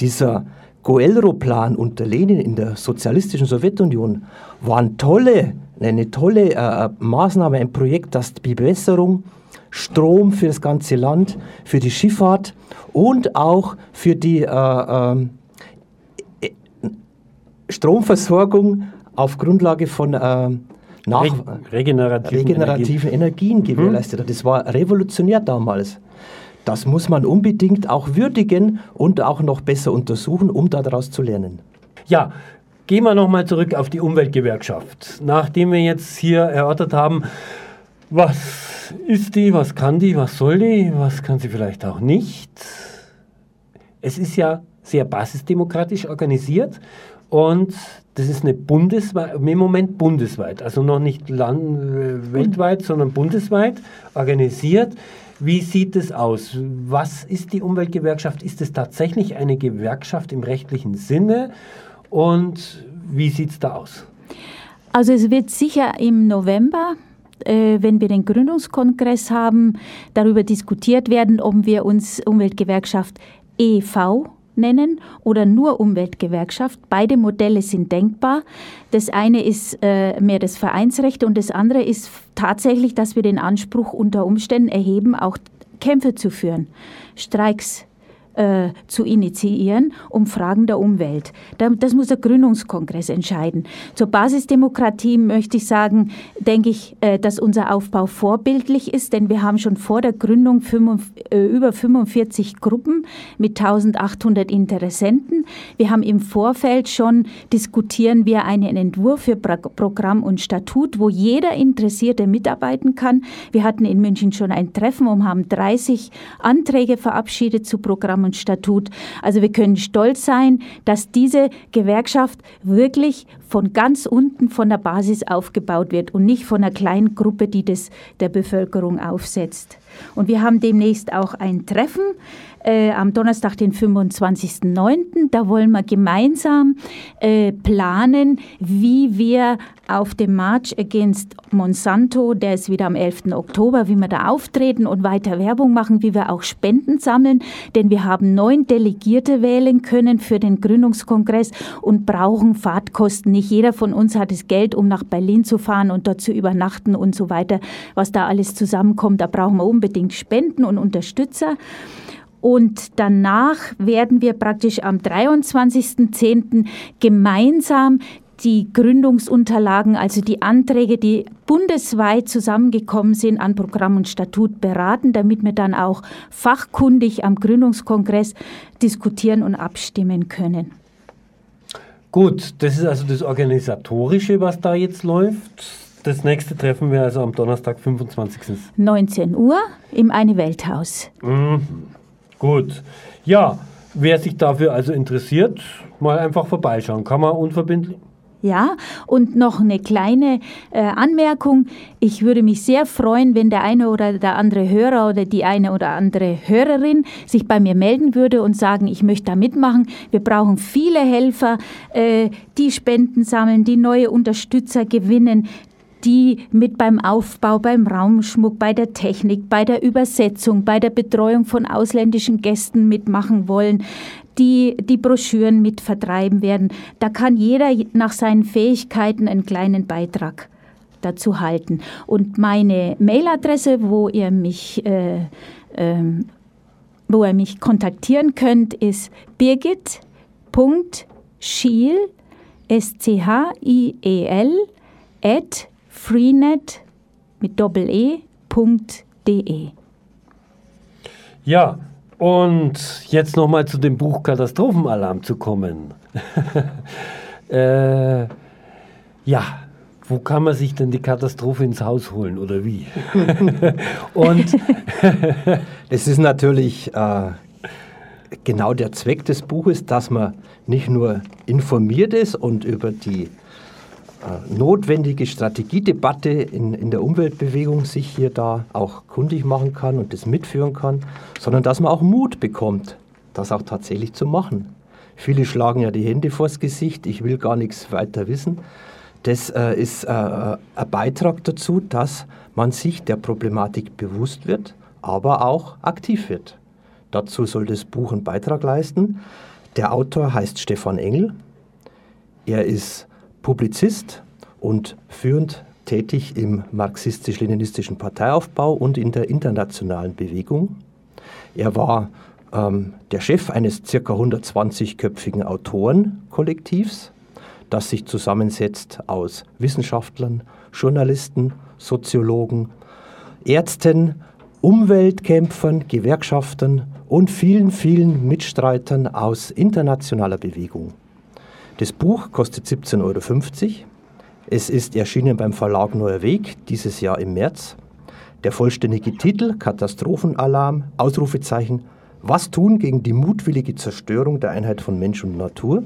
Dieser Goelro-Plan unter Lenin in der sozialistischen Sowjetunion war eine tolle, eine tolle äh, Maßnahme, ein Projekt, das die Bewässerung, Strom für das ganze Land, für die Schifffahrt und auch für die äh, äh, Stromversorgung auf Grundlage von äh, nach regenerativen, regenerativen Energien, Energien gewährleistet hat. Das war revolutionär damals. Das muss man unbedingt auch würdigen und auch noch besser untersuchen, um daraus zu lernen. Ja, gehen wir nochmal zurück auf die Umweltgewerkschaft. Nachdem wir jetzt hier erörtert haben, was ist die, was kann die, was soll die, was kann sie vielleicht auch nicht. Es ist ja sehr basisdemokratisch organisiert und das ist eine bundesweit, im Moment bundesweit, also noch nicht land, äh, weltweit, sondern bundesweit organisiert. Wie sieht es aus? Was ist die Umweltgewerkschaft? Ist es tatsächlich eine Gewerkschaft im rechtlichen Sinne? Und wie sieht es da aus? Also es wird sicher im November äh, wenn wir den Gründungskongress haben, darüber diskutiert werden, ob wir uns Umweltgewerkschaft e.V nennen oder nur Umweltgewerkschaft. Beide Modelle sind denkbar. Das eine ist äh, mehr das Vereinsrecht und das andere ist tatsächlich, dass wir den Anspruch unter Umständen erheben, auch Kämpfe zu führen, Streiks äh, zu initiieren, um Fragen der Umwelt. Das muss der Gründungskongress entscheiden. Zur Basisdemokratie möchte ich sagen, denke ich, äh, dass unser Aufbau vorbildlich ist, denn wir haben schon vor der Gründung äh, über 45 Gruppen mit 1800 Interessenten. Wir haben im Vorfeld schon diskutieren wir einen Entwurf für Programm und Statut, wo jeder Interessierte mitarbeiten kann. Wir hatten in München schon ein Treffen und haben 30 Anträge verabschiedet zu Programm und und Statut. Also wir können stolz sein, dass diese Gewerkschaft wirklich von ganz unten von der Basis aufgebaut wird und nicht von einer kleinen Gruppe, die das der Bevölkerung aufsetzt. Und wir haben demnächst auch ein Treffen äh, am Donnerstag, den 25.09. Da wollen wir gemeinsam äh, planen, wie wir auf dem March Against Monsanto, der ist wieder am 11. Oktober, wie wir da auftreten und weiter Werbung machen, wie wir auch Spenden sammeln, denn wir haben neun Delegierte wählen können für den Gründungskongress und brauchen Fahrtkosten. Nicht jeder von uns hat das Geld, um nach Berlin zu fahren und dort zu übernachten und so weiter. Was da alles zusammenkommt, da brauchen wir unbedingt Spenden und Unterstützer. Und danach werden wir praktisch am 23.10. gemeinsam die Gründungsunterlagen, also die Anträge, die bundesweit zusammengekommen sind, an Programm und Statut beraten, damit wir dann auch fachkundig am Gründungskongress diskutieren und abstimmen können. Gut, das ist also das Organisatorische, was da jetzt läuft. Das nächste treffen wir also am Donnerstag, 25. 19 Uhr im Eine Welthaus. Mhm. Gut. Ja, wer sich dafür also interessiert, mal einfach vorbeischauen. Kann man unverbindlich? Ja, und noch eine kleine äh, Anmerkung. Ich würde mich sehr freuen, wenn der eine oder der andere Hörer oder die eine oder andere Hörerin sich bei mir melden würde und sagen, ich möchte da mitmachen. Wir brauchen viele Helfer, äh, die Spenden sammeln, die neue Unterstützer gewinnen, die mit beim Aufbau, beim Raumschmuck, bei der Technik, bei der Übersetzung, bei der Betreuung von ausländischen Gästen mitmachen wollen die die Broschüren mit vertreiben werden. Da kann jeder nach seinen Fähigkeiten einen kleinen Beitrag dazu halten. Und meine Mailadresse, wo ihr mich, äh, äh, wo ihr mich kontaktieren könnt, ist birgit.schiel, S-C-H-I-E-L, at freenet mit doppel-e.de. Ja, und jetzt nochmal zu dem Buch Katastrophenalarm zu kommen. äh, ja, wo kann man sich denn die Katastrophe ins Haus holen oder wie? und es ist natürlich äh, genau der Zweck des Buches, dass man nicht nur informiert ist und über die notwendige Strategiedebatte in, in der Umweltbewegung sich hier da auch kundig machen kann und das mitführen kann, sondern dass man auch Mut bekommt, das auch tatsächlich zu machen. Viele schlagen ja die Hände vors Gesicht, ich will gar nichts weiter wissen. Das äh, ist äh, ein Beitrag dazu, dass man sich der Problematik bewusst wird, aber auch aktiv wird. Dazu soll das Buch einen Beitrag leisten. Der Autor heißt Stefan Engel. Er ist Publizist und führend tätig im marxistisch-leninistischen Parteiaufbau und in der internationalen Bewegung. Er war ähm, der Chef eines ca. 120-köpfigen Autorenkollektivs, das sich zusammensetzt aus Wissenschaftlern, Journalisten, Soziologen, Ärzten, Umweltkämpfern, Gewerkschaftern und vielen, vielen Mitstreitern aus internationaler Bewegung. Das Buch kostet 17,50 Euro. Es ist erschienen beim Verlag Neuer Weg dieses Jahr im März. Der vollständige Titel Katastrophenalarm, Ausrufezeichen, was tun gegen die mutwillige Zerstörung der Einheit von Mensch und Natur?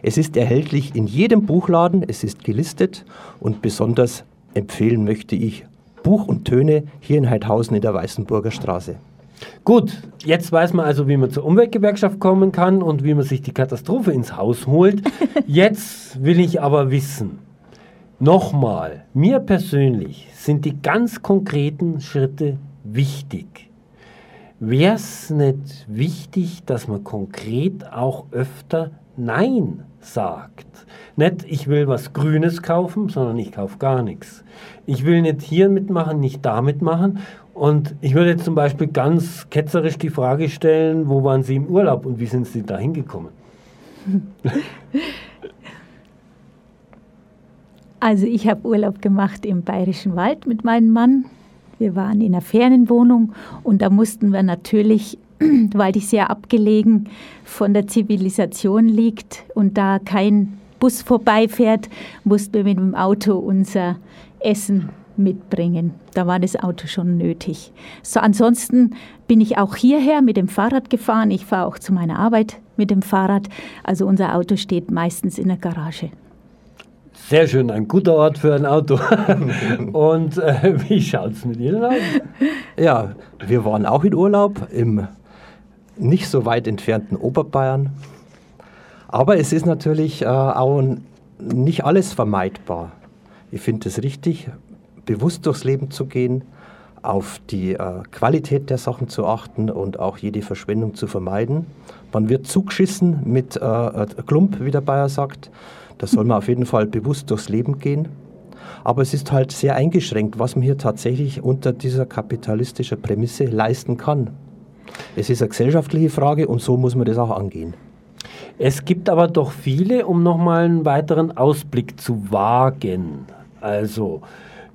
Es ist erhältlich in jedem Buchladen, es ist gelistet und besonders empfehlen möchte ich Buch und Töne hier in Heidhausen in der Weißenburger Straße. Gut, jetzt weiß man also, wie man zur Umweltgewerkschaft kommen kann und wie man sich die Katastrophe ins Haus holt. Jetzt will ich aber wissen, nochmal, mir persönlich sind die ganz konkreten Schritte wichtig. Wäre es nicht wichtig, dass man konkret auch öfter Nein sagt? Nicht, ich will was Grünes kaufen, sondern ich kaufe gar nichts. Ich will nicht hier mitmachen, nicht da mitmachen und ich würde jetzt zum Beispiel ganz ketzerisch die Frage stellen, wo waren Sie im Urlaub und wie sind Sie da hingekommen? Also ich habe Urlaub gemacht im Bayerischen Wald mit meinem Mann. Wir waren in einer Ferienwohnung und da mussten wir natürlich, weil die sehr abgelegen von der Zivilisation liegt und da kein Bus vorbeifährt, mussten wir mit dem Auto unser Essen mitbringen. Da war das Auto schon nötig. So, ansonsten bin ich auch hierher mit dem Fahrrad gefahren. Ich fahre auch zu meiner Arbeit mit dem Fahrrad. Also unser Auto steht meistens in der Garage. Sehr schön, ein guter Ort für ein Auto. Und äh, wie schaut es mit Ihnen aus? Ja, wir waren auch in Urlaub im nicht so weit entfernten Oberbayern. Aber es ist natürlich äh, auch nicht alles vermeidbar. Ich finde es richtig, bewusst durchs Leben zu gehen, auf die äh, Qualität der Sachen zu achten und auch jede Verschwendung zu vermeiden. Man wird zugeschissen mit äh, äh, Klump, wie der Bayer sagt. Da soll man auf jeden Fall bewusst durchs Leben gehen. Aber es ist halt sehr eingeschränkt, was man hier tatsächlich unter dieser kapitalistischen Prämisse leisten kann. Es ist eine gesellschaftliche Frage und so muss man das auch angehen. Es gibt aber doch viele, um nochmal einen weiteren Ausblick zu wagen. Also,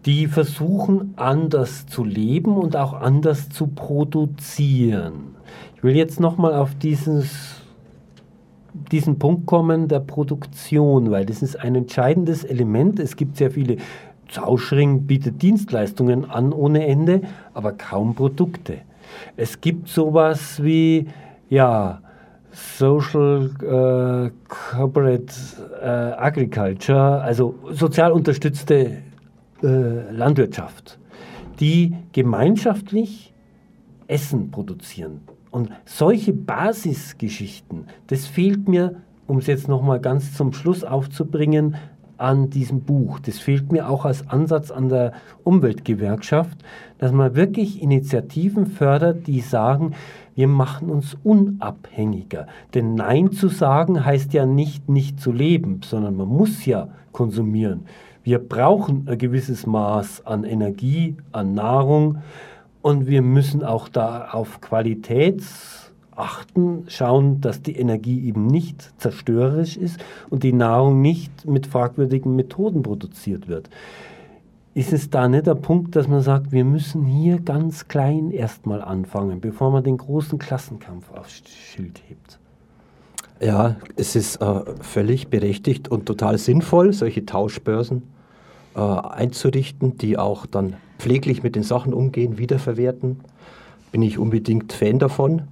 die versuchen anders zu leben und auch anders zu produzieren. Ich will jetzt nochmal auf dieses, diesen Punkt kommen der Produktion, weil das ist ein entscheidendes Element. Es gibt sehr viele, Zauschring bietet Dienstleistungen an ohne Ende, aber kaum Produkte. Es gibt sowas wie, ja, Social äh, Corporate äh, Agriculture, also sozial unterstützte äh, Landwirtschaft, die gemeinschaftlich Essen produzieren. Und solche Basisgeschichten, das fehlt mir, um es jetzt nochmal ganz zum Schluss aufzubringen, an diesem Buch. Das fehlt mir auch als Ansatz an der Umweltgewerkschaft, dass man wirklich Initiativen fördert, die sagen, wir machen uns unabhängiger. Denn Nein zu sagen heißt ja nicht nicht zu leben, sondern man muss ja konsumieren. Wir brauchen ein gewisses Maß an Energie, an Nahrung und wir müssen auch da auf Qualität achten, schauen, dass die Energie eben nicht zerstörerisch ist und die Nahrung nicht mit fragwürdigen Methoden produziert wird. Ist es da nicht der Punkt, dass man sagt, wir müssen hier ganz klein erstmal anfangen, bevor man den großen Klassenkampf aufs Schild hebt? Ja, es ist äh, völlig berechtigt und total sinnvoll, solche Tauschbörsen äh, einzurichten, die auch dann pfleglich mit den Sachen umgehen, wiederverwerten. Bin ich unbedingt Fan davon.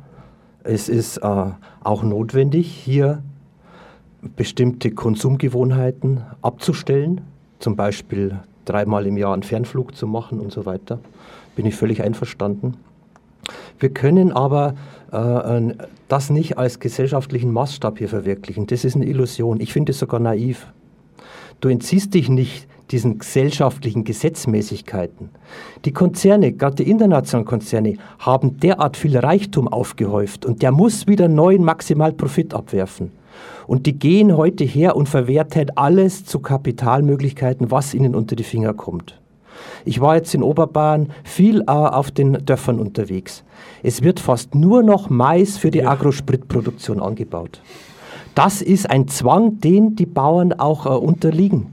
Es ist äh, auch notwendig, hier bestimmte Konsumgewohnheiten abzustellen, zum Beispiel dreimal im Jahr einen Fernflug zu machen und so weiter. Bin ich völlig einverstanden. Wir können aber äh, das nicht als gesellschaftlichen Maßstab hier verwirklichen. Das ist eine Illusion. Ich finde es sogar naiv. Du entziehst dich nicht diesen gesellschaftlichen Gesetzmäßigkeiten. Die Konzerne, gerade die internationalen Konzerne, haben derart viel Reichtum aufgehäuft und der muss wieder neuen Maximalprofit abwerfen. Und die gehen heute her und verwerten alles zu Kapitalmöglichkeiten, was ihnen unter die Finger kommt. Ich war jetzt in Oberbayern viel äh, auf den Dörfern unterwegs. Es wird fast nur noch Mais für die. Agrospritproduktion angebaut. Das ist ein Zwang, den die Bauern auch äh, unterliegen.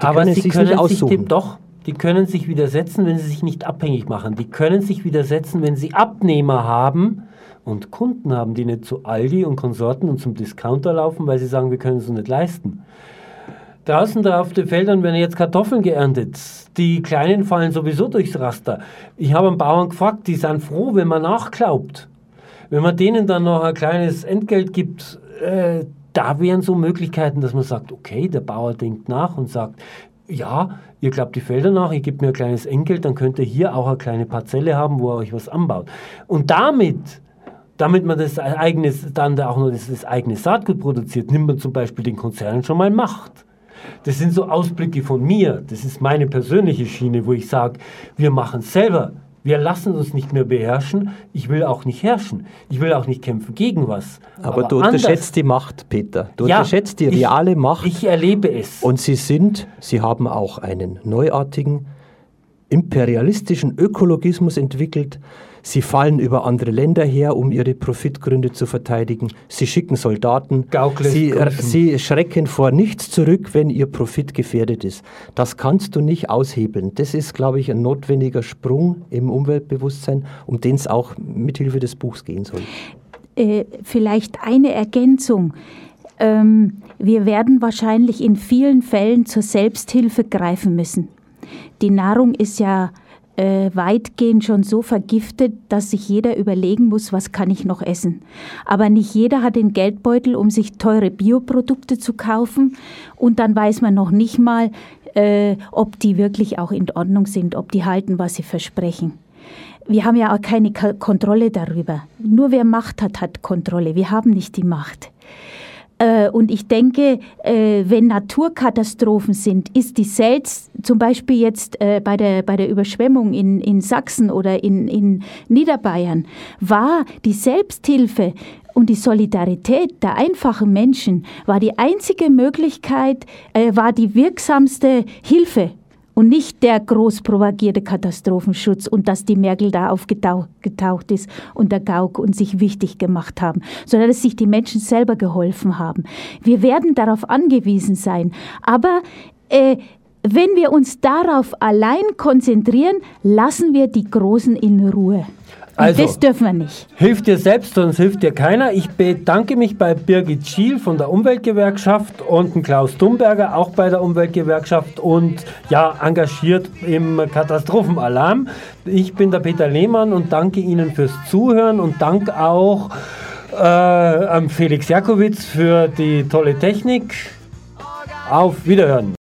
Die Aber können sie können sich dem doch, die können sich widersetzen, wenn sie sich nicht abhängig machen. Die können sich widersetzen, wenn sie Abnehmer haben und Kunden haben, die nicht zu Aldi und Konsorten und zum Discounter laufen, weil sie sagen, wir können es uns nicht leisten. Draußen da auf den Feldern werden jetzt Kartoffeln geerntet. Die Kleinen fallen sowieso durchs Raster. Ich habe einen Bauern gefragt, die sind froh, wenn man nachglaubt. Wenn man denen dann noch ein kleines Entgelt gibt, äh, da wären so Möglichkeiten, dass man sagt, okay, der Bauer denkt nach und sagt, ja, ihr glaubt die Felder nach, ihr gebt mir ein kleines Entgelt, dann könnt ihr hier auch eine kleine Parzelle haben, wo ihr euch was anbaut. Und damit damit man das eigene, dann auch noch das, das eigene Saatgut produziert, nimmt man zum Beispiel den Konzernen schon mal Macht. Das sind so Ausblicke von mir. Das ist meine persönliche Schiene, wo ich sage, wir machen es selber. Wir lassen uns nicht mehr beherrschen. Ich will auch nicht herrschen. Ich will auch nicht kämpfen gegen was. Aber, Aber du unterschätzt die Macht, Peter. Du ja, unterschätzt die reale ich, Macht. Ich erlebe es. Und sie sind, sie haben auch einen neuartigen imperialistischen Ökologismus entwickelt. Sie fallen über andere Länder her, um ihre Profitgründe zu verteidigen. Sie schicken Soldaten. Sie, sie, schrecken vor nichts zurück, wenn ihr Profit gefährdet ist. Das kannst du nicht aushebeln. Das ist, glaube ich, ein notwendiger Sprung im Umweltbewusstsein, um den es auch mithilfe des Buchs gehen soll. Äh, vielleicht eine Ergänzung. Ähm, wir werden wahrscheinlich in vielen Fällen zur Selbsthilfe greifen müssen. Die Nahrung ist ja äh, weitgehend schon so vergiftet, dass sich jeder überlegen muss, was kann ich noch essen. Aber nicht jeder hat den Geldbeutel, um sich teure Bioprodukte zu kaufen. Und dann weiß man noch nicht mal, äh, ob die wirklich auch in Ordnung sind, ob die halten, was sie versprechen. Wir haben ja auch keine Kontrolle darüber. Nur wer Macht hat, hat Kontrolle. Wir haben nicht die Macht. Äh, und ich denke, äh, wenn Naturkatastrophen sind, ist die selbst, zum Beispiel jetzt äh, bei, der, bei der Überschwemmung in, in Sachsen oder in, in Niederbayern, war die Selbsthilfe und die Solidarität der einfachen Menschen war die einzige Möglichkeit, war die wirksamste Hilfe und nicht der groß propagierte Katastrophenschutz und dass die Merkel da aufgetaucht ist und der Gauck und sich wichtig gemacht haben, sondern dass sich die Menschen selber geholfen haben. Wir werden darauf angewiesen sein, aber äh, wenn wir uns darauf allein konzentrieren, lassen wir die Großen in Ruhe. Also, das dürfen wir nicht. Hilft dir selbst, sonst hilft dir keiner. Ich bedanke mich bei Birgit Schiel von der Umweltgewerkschaft und Klaus Dumberger auch bei der Umweltgewerkschaft und ja, engagiert im Katastrophenalarm. Ich bin der Peter Lehmann und danke Ihnen fürs Zuhören und danke auch äh, Felix Jakowitz für die tolle Technik. Auf Wiederhören.